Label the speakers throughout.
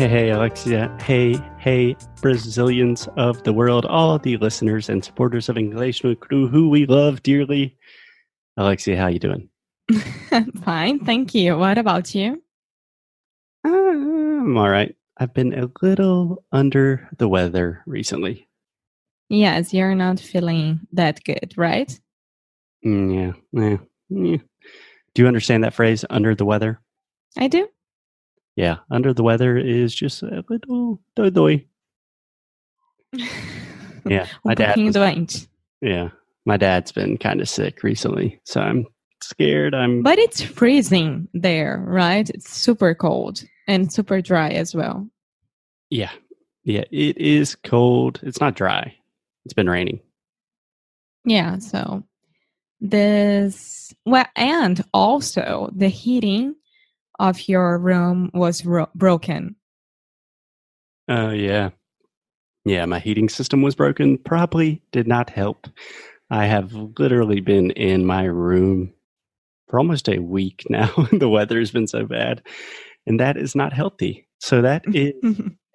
Speaker 1: Hey, hey, Alexia. Hey, hey, Brazilians of the world, all the listeners and supporters of English no Cru, who we love dearly. Alexia, how you doing?
Speaker 2: Fine, thank you. What about you?
Speaker 1: I'm all right. I've been a little under the weather recently.
Speaker 2: Yes, you're not feeling that good, right?
Speaker 1: Mm, yeah, yeah, yeah. Do you understand that phrase, under the weather?
Speaker 2: I do.
Speaker 1: Yeah, under the weather is just a little doi doi. Yeah, my dad. Was,
Speaker 2: doente.
Speaker 1: Yeah, my dad's been kind of sick recently, so I'm scared. I'm
Speaker 2: But it's freezing there, right? It's super cold and super dry as well.
Speaker 1: yeah, yeah. It is cold. It's not dry. It's been raining.
Speaker 2: Yeah, so this well and also the heating of your room was ro- broken.
Speaker 1: Oh yeah, yeah. My heating system was broken. Probably did not help. I have literally been in my room for almost a week now. the weather has been so bad, and that is not healthy. So that is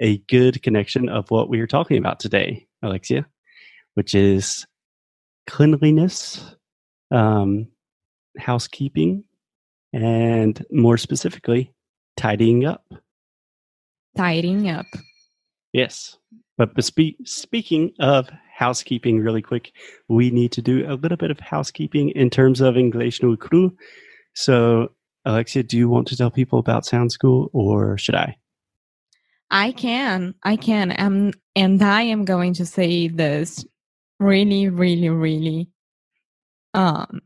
Speaker 1: a good connection of what we are talking about today, Alexia, which is cleanliness, um, housekeeping, and more specifically, tidying up.
Speaker 2: Tidying up.
Speaker 1: Yes. But bespe- speaking of housekeeping, really quick, we need to do a little bit of housekeeping in terms of English no cru. So, Alexia, do you want to tell people about Sound School or should I?
Speaker 2: I can. I can. Um, and I am going to say this really, really, really um,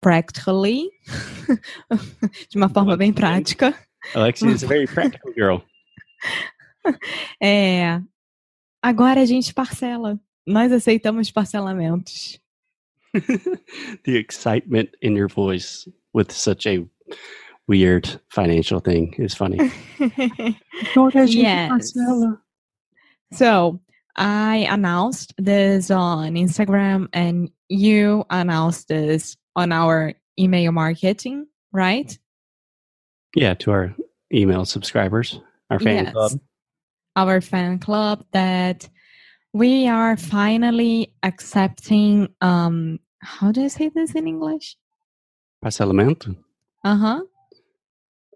Speaker 2: practically, de uma forma bem prática.
Speaker 1: Alexia is a very practical girl.
Speaker 2: É, agora a gente parcela. Nós aceitamos parcelamentos.
Speaker 1: the excitement in your voice with such a weird financial thing is funny.
Speaker 2: yes. So I announced this on Instagram and you announced this on our email marketing, right?
Speaker 1: Yeah, to our email subscribers, our fan
Speaker 2: Yes.
Speaker 1: club.
Speaker 2: Our fan club that we are finally accepting um how do I say this in English?
Speaker 1: Parcelamento.
Speaker 2: Uh-huh.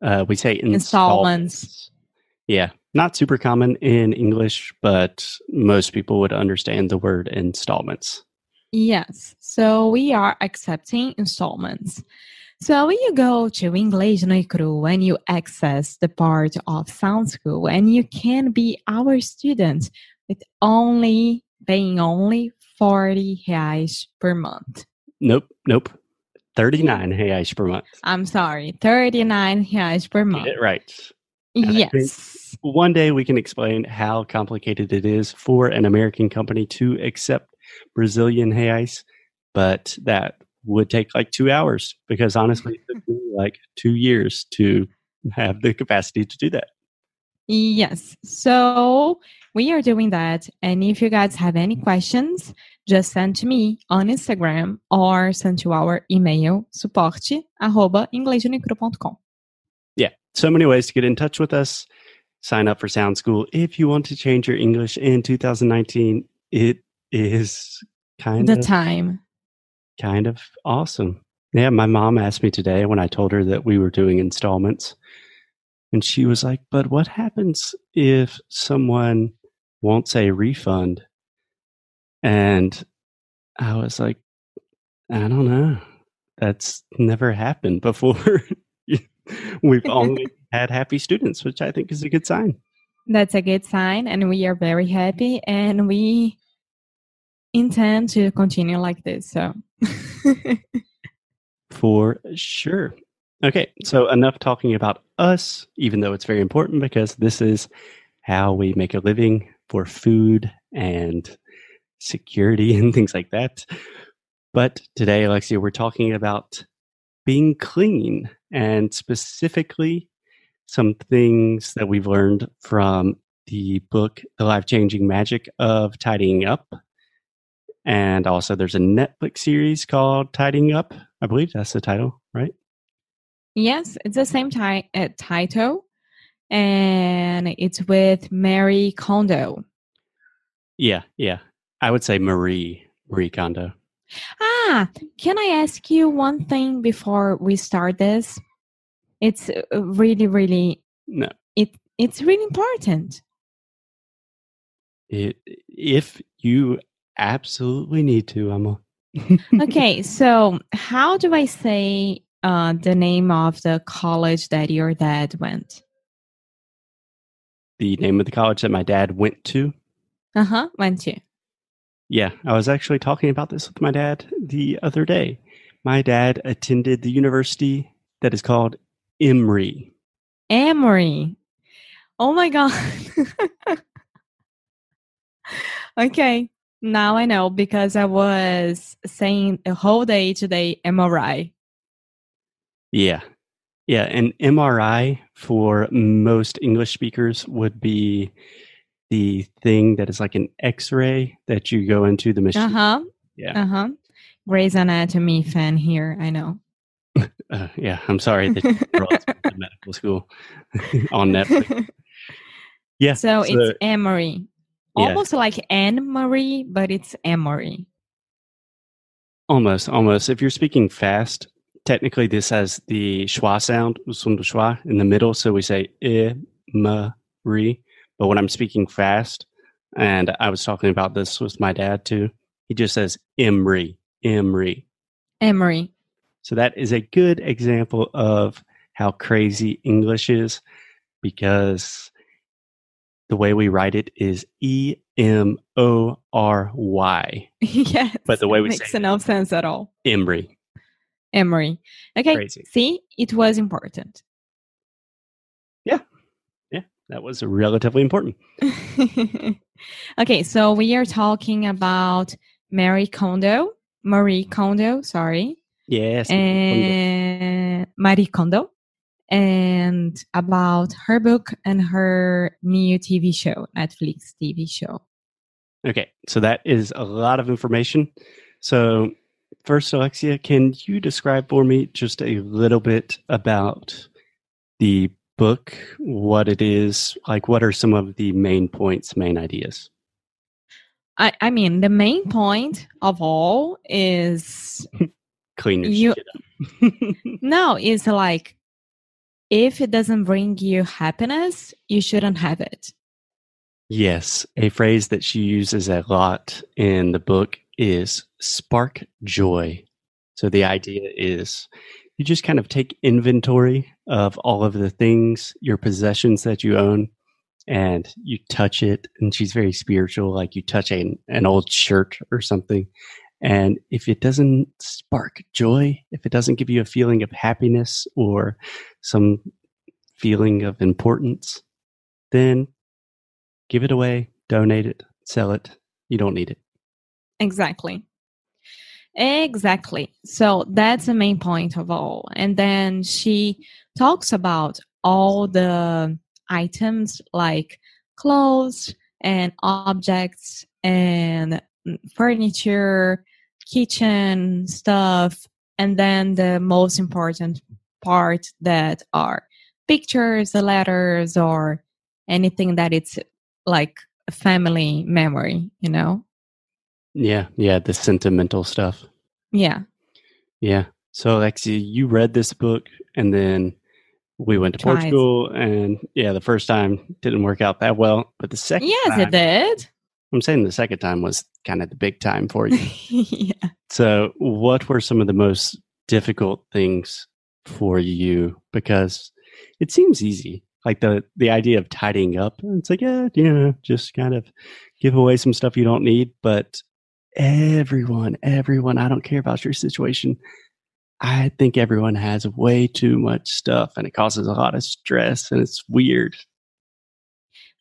Speaker 1: Uh, we say
Speaker 2: Installments.
Speaker 1: installments. Yeah, not super common in English, but most people would understand the word installments.
Speaker 2: Yes. So we are accepting installments. So when you go to Inglês no Cru and you access the part of Sound School and you can be our student with only paying only 40 reais per month.
Speaker 1: Nope, nope. 39 reais per month.
Speaker 2: I'm sorry, 39 reais per
Speaker 1: Get
Speaker 2: month.
Speaker 1: it right.
Speaker 2: Yes.
Speaker 1: One day we can explain how complicated it is for an American company to accept Brazilian reais, but that would take like two hours because honestly, it took me like two years to have the capacity to do that.
Speaker 2: Yes. So we are doing that. And if you guys have any questions, just send to me on Instagram or send to our email suporte arroba.
Speaker 1: Yeah, so many ways to get in touch with us. Sign up for Sound School if you want to change your English in 2019. It is kind
Speaker 2: The
Speaker 1: of the
Speaker 2: time.
Speaker 1: kind of awesome. Yeah, my mom asked me today when I told her that we were doing installments. And she was like, But what happens if someone wants a refund? And I was like, I don't know. That's never happened before. We've only had happy students, which I think is a good sign.
Speaker 2: That's a good sign. And we are very happy and we intend to continue like this. So
Speaker 1: For sure. Okay, so enough talking about us, even though it's very important because this is how we make a living for food and security and things like that. But today, Alexia, we're talking about being clean and specifically some things that we've learned from the book, The Life Changing Magic of Tidying Up. And also, there's a Netflix series called Tidying Up. I believe that's the title, right?
Speaker 2: Yes, it's the same ti- uh, title, and it's with Mary Kondo.
Speaker 1: Yeah, yeah. I would say Marie Marie Kondo.
Speaker 2: Ah, can I ask you one thing before we start this? It's uh, really, really
Speaker 1: No,
Speaker 2: it. It's really important.
Speaker 1: it, if you absolutely need to, Emma.
Speaker 2: okay, so how do I say uh, the name of the college that your dad went?
Speaker 1: the name of the college that my dad went to.
Speaker 2: Uh huh. Went to.
Speaker 1: Yeah, I was actually talking about this with my dad the other day. My dad attended the university that is called Emory.
Speaker 2: Emory. Oh my god. okay, now I know because I was saying a whole day today MRI.
Speaker 1: Yeah. Yeah. And MRI for most English speakers would be the thing that is like an x ray that you go into the machine.
Speaker 2: Uh huh.
Speaker 1: Yeah.
Speaker 2: Uh huh. Grey's Anatomy fan here. I know.
Speaker 1: Uh, yeah. I'm sorry that you brought to medical school on Netflix. Yeah.
Speaker 2: so, it's Emory.
Speaker 1: Yeah.
Speaker 2: Almost like Anne Marie, but it's Emory.
Speaker 1: Almost, almost. If you're speaking fast, technically this has the schwa sound, schwa, in the middle. So we say i, ma, ri. But when I'm speaking fast, and I was talking about this with my dad too, he just says imri, imri.
Speaker 2: Emory.
Speaker 1: So that is a good example of how crazy English is because the way we write it is E M O R Y.
Speaker 2: yes.
Speaker 1: But the way we
Speaker 2: makes
Speaker 1: say it-
Speaker 2: no sense at all.
Speaker 1: Imri.
Speaker 2: Emory. Okay.
Speaker 1: Crazy.
Speaker 2: See, it was important. Yeah. Yeah.
Speaker 1: That was relatively important.
Speaker 2: okay, so we are talking about Mary Kondo, Marie Kondo, sorry,
Speaker 1: Yes.
Speaker 2: and Marie Kondo, and about her book and her new TV show, Netflix TV show.
Speaker 1: Okay, so that is a lot of information. So, first, Alexia, can you describe for me just a little bit about the book, what it is, like what are some of the main points, main ideas?
Speaker 2: I, I mean, the main point of all is
Speaker 1: Clean your
Speaker 2: You- no, it's like if it doesn't bring you happiness, you shouldn't have it.
Speaker 1: yes, a phrase that she uses a lot in the book is spark joy. So, the idea is you just kind of take inventory of all of the things, your possessions that you own, and you touch it. And she's very spiritual, like you touch a, an old shirt or something. And if it doesn't spark joy, if it doesn't give you a feeling of happiness or some feeling of importance, then give it away, donate it, sell it. You don't need it.
Speaker 2: Exactly. Exactly. So that's the main point of all. And then she talks about all the items like clothes and objects and furniture, kitchen stuff, and then the most important part that are pictures, letters, or anything that it's like a family memory, you know?
Speaker 1: Yeah, yeah, the sentimental stuff.
Speaker 2: Yeah.
Speaker 1: Yeah. So, Alexia, you read this book and then we went to
Speaker 2: Tried.
Speaker 1: Portugal. And yeah, the first time didn't work out that well. But the second
Speaker 2: Yes,
Speaker 1: time,
Speaker 2: it did.
Speaker 1: I'm saying the second time was kind of the big time for you.
Speaker 2: yeah.
Speaker 1: so, what were some of the most difficult things for you? Because it seems easy. Like the, the idea of tidying up, it's like, yeah, you know, just kind of give away some stuff you don't need. But everyone, everyone, I don't care about your situation. I think everyone has way too much stuff and it causes a lot of stress and it's weird.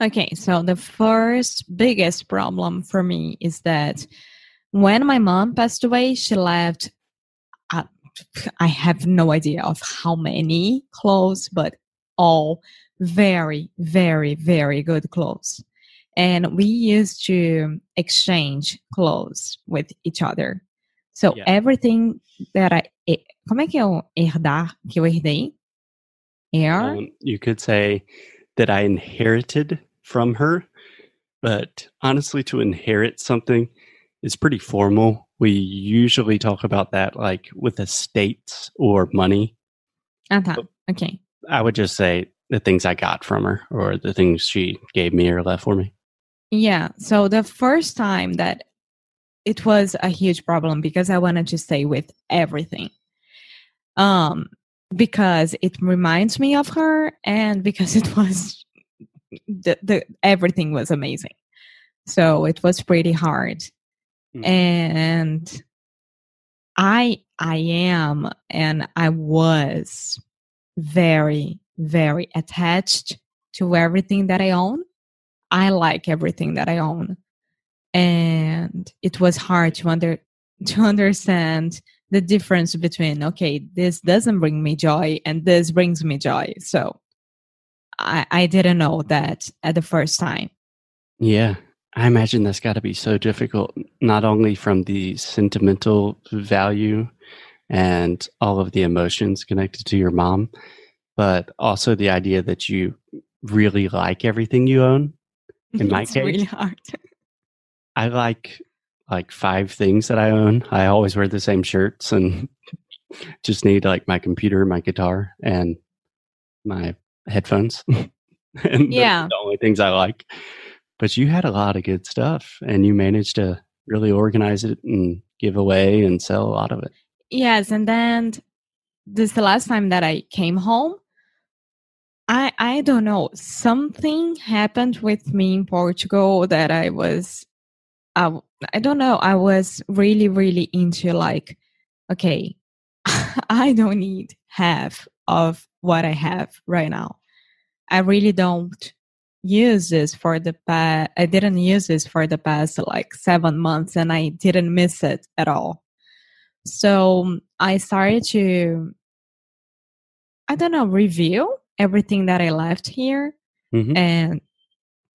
Speaker 2: Okay, so the first biggest problem for me is that when my mom passed away, she left. I have no idea of how many clothes, but all very, very, very good clothes. And we used to exchange clothes with each other. So
Speaker 1: Yeah.
Speaker 2: everything that I. eh, Como é que é o herdar que eu herdei? Air?
Speaker 1: Um, you could say that I inherited from her, but honestly, to inherit something is pretty formal. We usually talk about that like with estates or money.
Speaker 2: ah, tá. Ok.
Speaker 1: I would just say the things I got from her or the things she gave me or left for me.
Speaker 2: Yeah. So the first time that it was a huge problem because I wanted to stay with everything. Um because it reminds me of her and because it was the, the everything was amazing. So it was pretty hard.
Speaker 1: Mhm.
Speaker 2: And I I am and I was very very attached to everything that I own. I like everything that I own. And it was hard to under to understand the difference between okay, this doesn't bring me joy and this brings me joy. So I, I didn't know that at the first time.
Speaker 1: Yeah. I imagine that's got to be so difficult, not only from the sentimental value and all of the emotions connected to your mom, but also the idea that you really like everything you own. In my
Speaker 2: it's
Speaker 1: case-
Speaker 2: really hard.
Speaker 1: I like like five things that I own. I always wear the same shirts and just need like my computer, my guitar, and my headphones. and
Speaker 2: Yeah.
Speaker 1: the only things I like. But you had a lot of good stuff and you managed to really organize it and give away and sell a lot of it.
Speaker 2: Yes, and then this is the last time that I came home. I I don't know. Something happened with me in Portugal that I was I, I don't know. I was really really into like okay, I don't need half of what I have right now. I really don't use this for the past I didn't use this for the past like 7 months and I didn't miss it at all. So I started to, I don't know, review everything that I left here,
Speaker 1: Mhm.
Speaker 2: and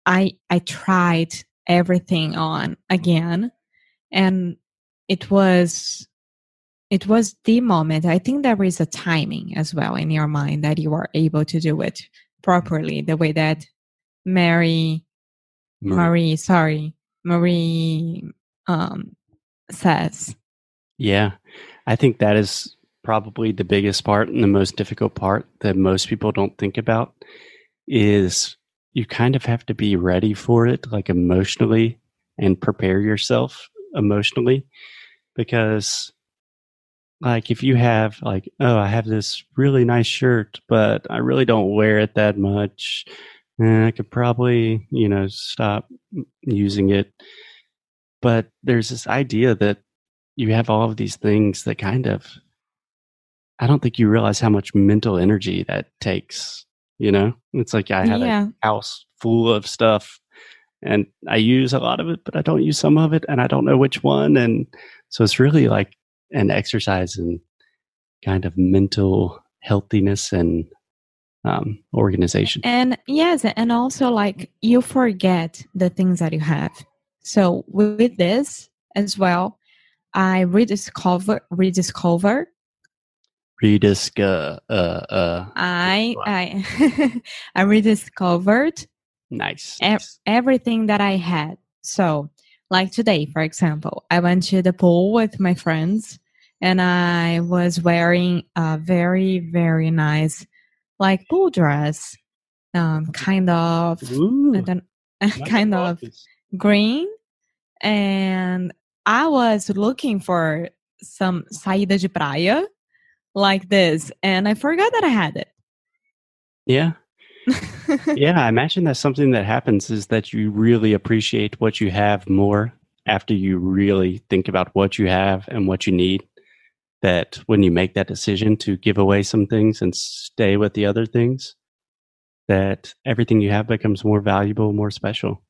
Speaker 2: I I tried everything on again, and it was it was the moment. I think there is a timing as well in your mind that you are able to do it properly, the way that Mary
Speaker 1: Marie.
Speaker 2: Marie, sorry, Marie um, says.
Speaker 1: Yeah. I think that is probably the biggest part and the most difficult part that most people don't think about is you kind of have to be ready for it like emotionally and prepare yourself emotionally because like if you have like oh I have this really nice shirt but I really don't wear it that much eh, I could probably you know stop using it but there's this idea that you have all of these things that kind of I don't think you realize how much mental energy that takes. You know, it's like I have
Speaker 2: yeah.
Speaker 1: a house full of stuff and I use a lot of it, but I don't use some of it and I don't know which one. And so it's really like an exercise in kind of mental healthiness and um, organization.
Speaker 2: And yes, and also like you forget the things that you have. So with this as well, I rediscover rediscover
Speaker 1: Rediscover, uh, uh,
Speaker 2: I I I rediscovered
Speaker 1: nice.
Speaker 2: ev-
Speaker 1: nice.
Speaker 2: everything that I had. So like today, for example, I went to the pool with my friends and I was wearing a very, very nice like pool dress. Um kind of
Speaker 1: Ooh,
Speaker 2: I don't
Speaker 1: not
Speaker 2: kind of green and I was looking for some saída de praia like this and I forgot that I had it.
Speaker 1: Yeah. yeah, I imagine that's something that happens is that you really appreciate what you have more after you really think about what you have and what you need. That when you make that decision to give away some things and stay with the other things, that everything you have becomes more valuable, more special.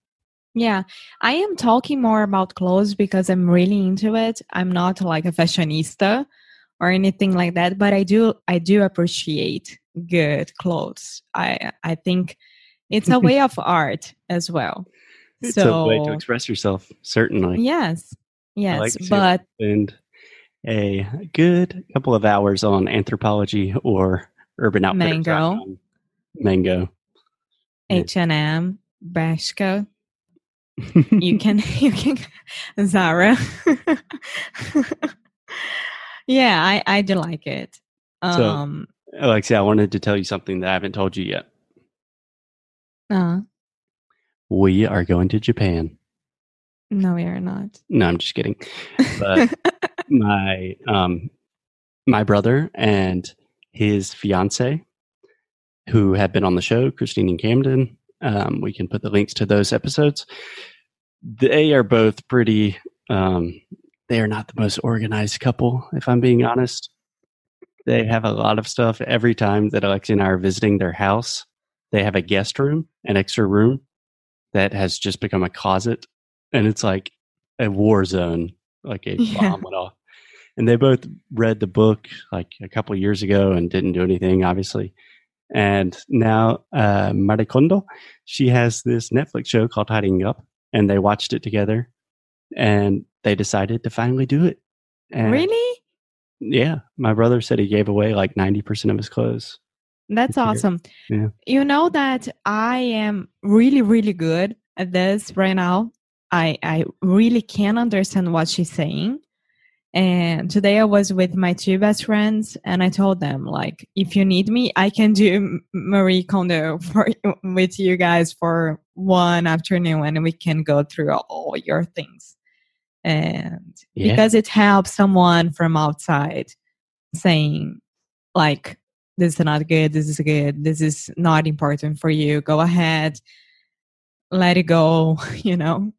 Speaker 2: Yeah, I am talking more about clothes because I'm really into it. I'm not like a fashionista or anything like that, but I do I do appreciate good clothes. I I think it's a way of art as well.
Speaker 1: It's
Speaker 2: so,
Speaker 1: a way to express yourself, certainly.
Speaker 2: Yes, yes,
Speaker 1: like
Speaker 2: but
Speaker 1: spend a good couple of hours on Anthropologie or Urban Outfitters.
Speaker 2: Mango.
Speaker 1: Mango. Yeah.
Speaker 2: H and M, Bershka. You can you can Zara. yeah, I I do like it.
Speaker 1: So-
Speaker 2: Um,
Speaker 1: Alexia, I wanted to tell you something that I haven't told you yet.
Speaker 2: uh,
Speaker 1: We are going to Japan.
Speaker 2: No, we are not.
Speaker 1: No, I'm just kidding. But my um my brother and his fiance who have been on the show christine and camden um, we can put the links to those episodes they are both pretty um, they are not the most organized couple if i'm being honest they have a lot of stuff every time that alexia and i are visiting their house they have a guest room an extra room that has just become a closet and it's like a war zone like a
Speaker 2: Yeah.
Speaker 1: bomb went off and they both read the book like a couple of years ago and didn't do anything obviously and now uh Marie Kondo she has this netflix show called Tidying Up and they watched it together and they decided to finally do it and
Speaker 2: really?
Speaker 1: yeah my brother said he gave away like 90% of his clothes
Speaker 2: That's awesome.
Speaker 1: Yeah.
Speaker 2: You know that I am really, really good at this right now. I I really can understand what she's saying. And today I was with my two best friends, and I told them like, if you need me, I can do Marie Kondo for with you guys for one afternoon, and we can go through all your things. And
Speaker 1: Yeah.
Speaker 2: because it helps someone from outside saying like this is not good this is good this is not important for you go ahead let it go you know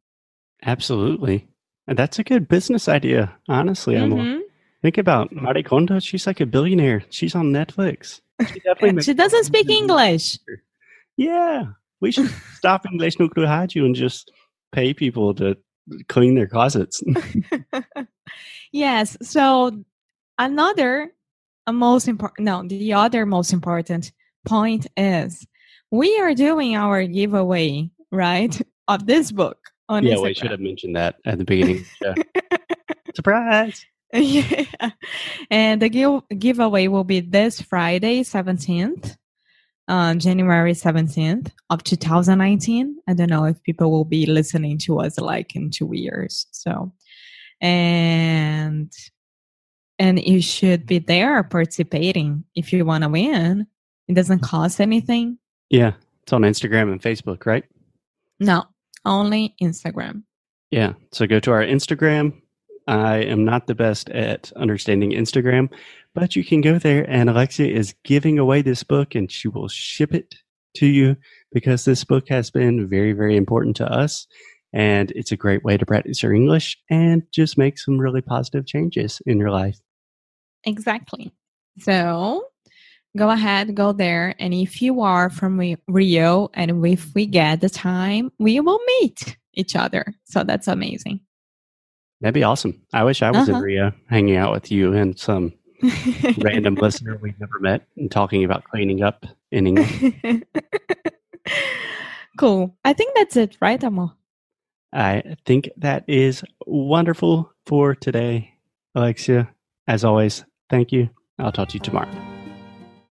Speaker 1: absolutely. And that's a good business idea honestly i'm
Speaker 2: Mhm.
Speaker 1: think about Marie Kondo. she's like a billionaire. She's on netflix. She definitely
Speaker 2: she doesn't speak english.
Speaker 1: Yeah, we should stop English no Haju and just pay people to clean their closets.
Speaker 2: yes. So another a most important no the other most important point is we are doing our giveaway right of this book on
Speaker 1: yeah,
Speaker 2: Instagram.
Speaker 1: we should have mentioned that at the beginning. show. Surprise!
Speaker 2: yeah. And the give- giveaway will be this Friday, 17th, uh, January 17th of 2019. I don't know if people will be listening to us like in two years. So, and, and you should be there participating if you want to win. It doesn't cost anything.
Speaker 1: Yeah, it's on Instagram and Facebook, right?
Speaker 2: No, only Instagram.
Speaker 1: Yeah. So go to our Instagram. I am not the best at understanding Instagram, but you can go there and Alexia is giving away this book and she will ship it to you because this book has been very, very important to us. And it's a great way to practice your English and just make some really positive changes in your life.
Speaker 2: Exactly. So go ahead, go there. And if you are from Rio and if we get the time, we will meet each other. So that's amazing.
Speaker 1: That'd be awesome. I wish I was in
Speaker 2: Uh-huh.
Speaker 1: Rio hanging out with you and some random listener we've never met and talking about cleaning up in English.
Speaker 2: cool. I think that's it, right, Amor?
Speaker 1: I think that is wonderful for today, Alexia. As always, thank you. I'll talk to you tomorrow.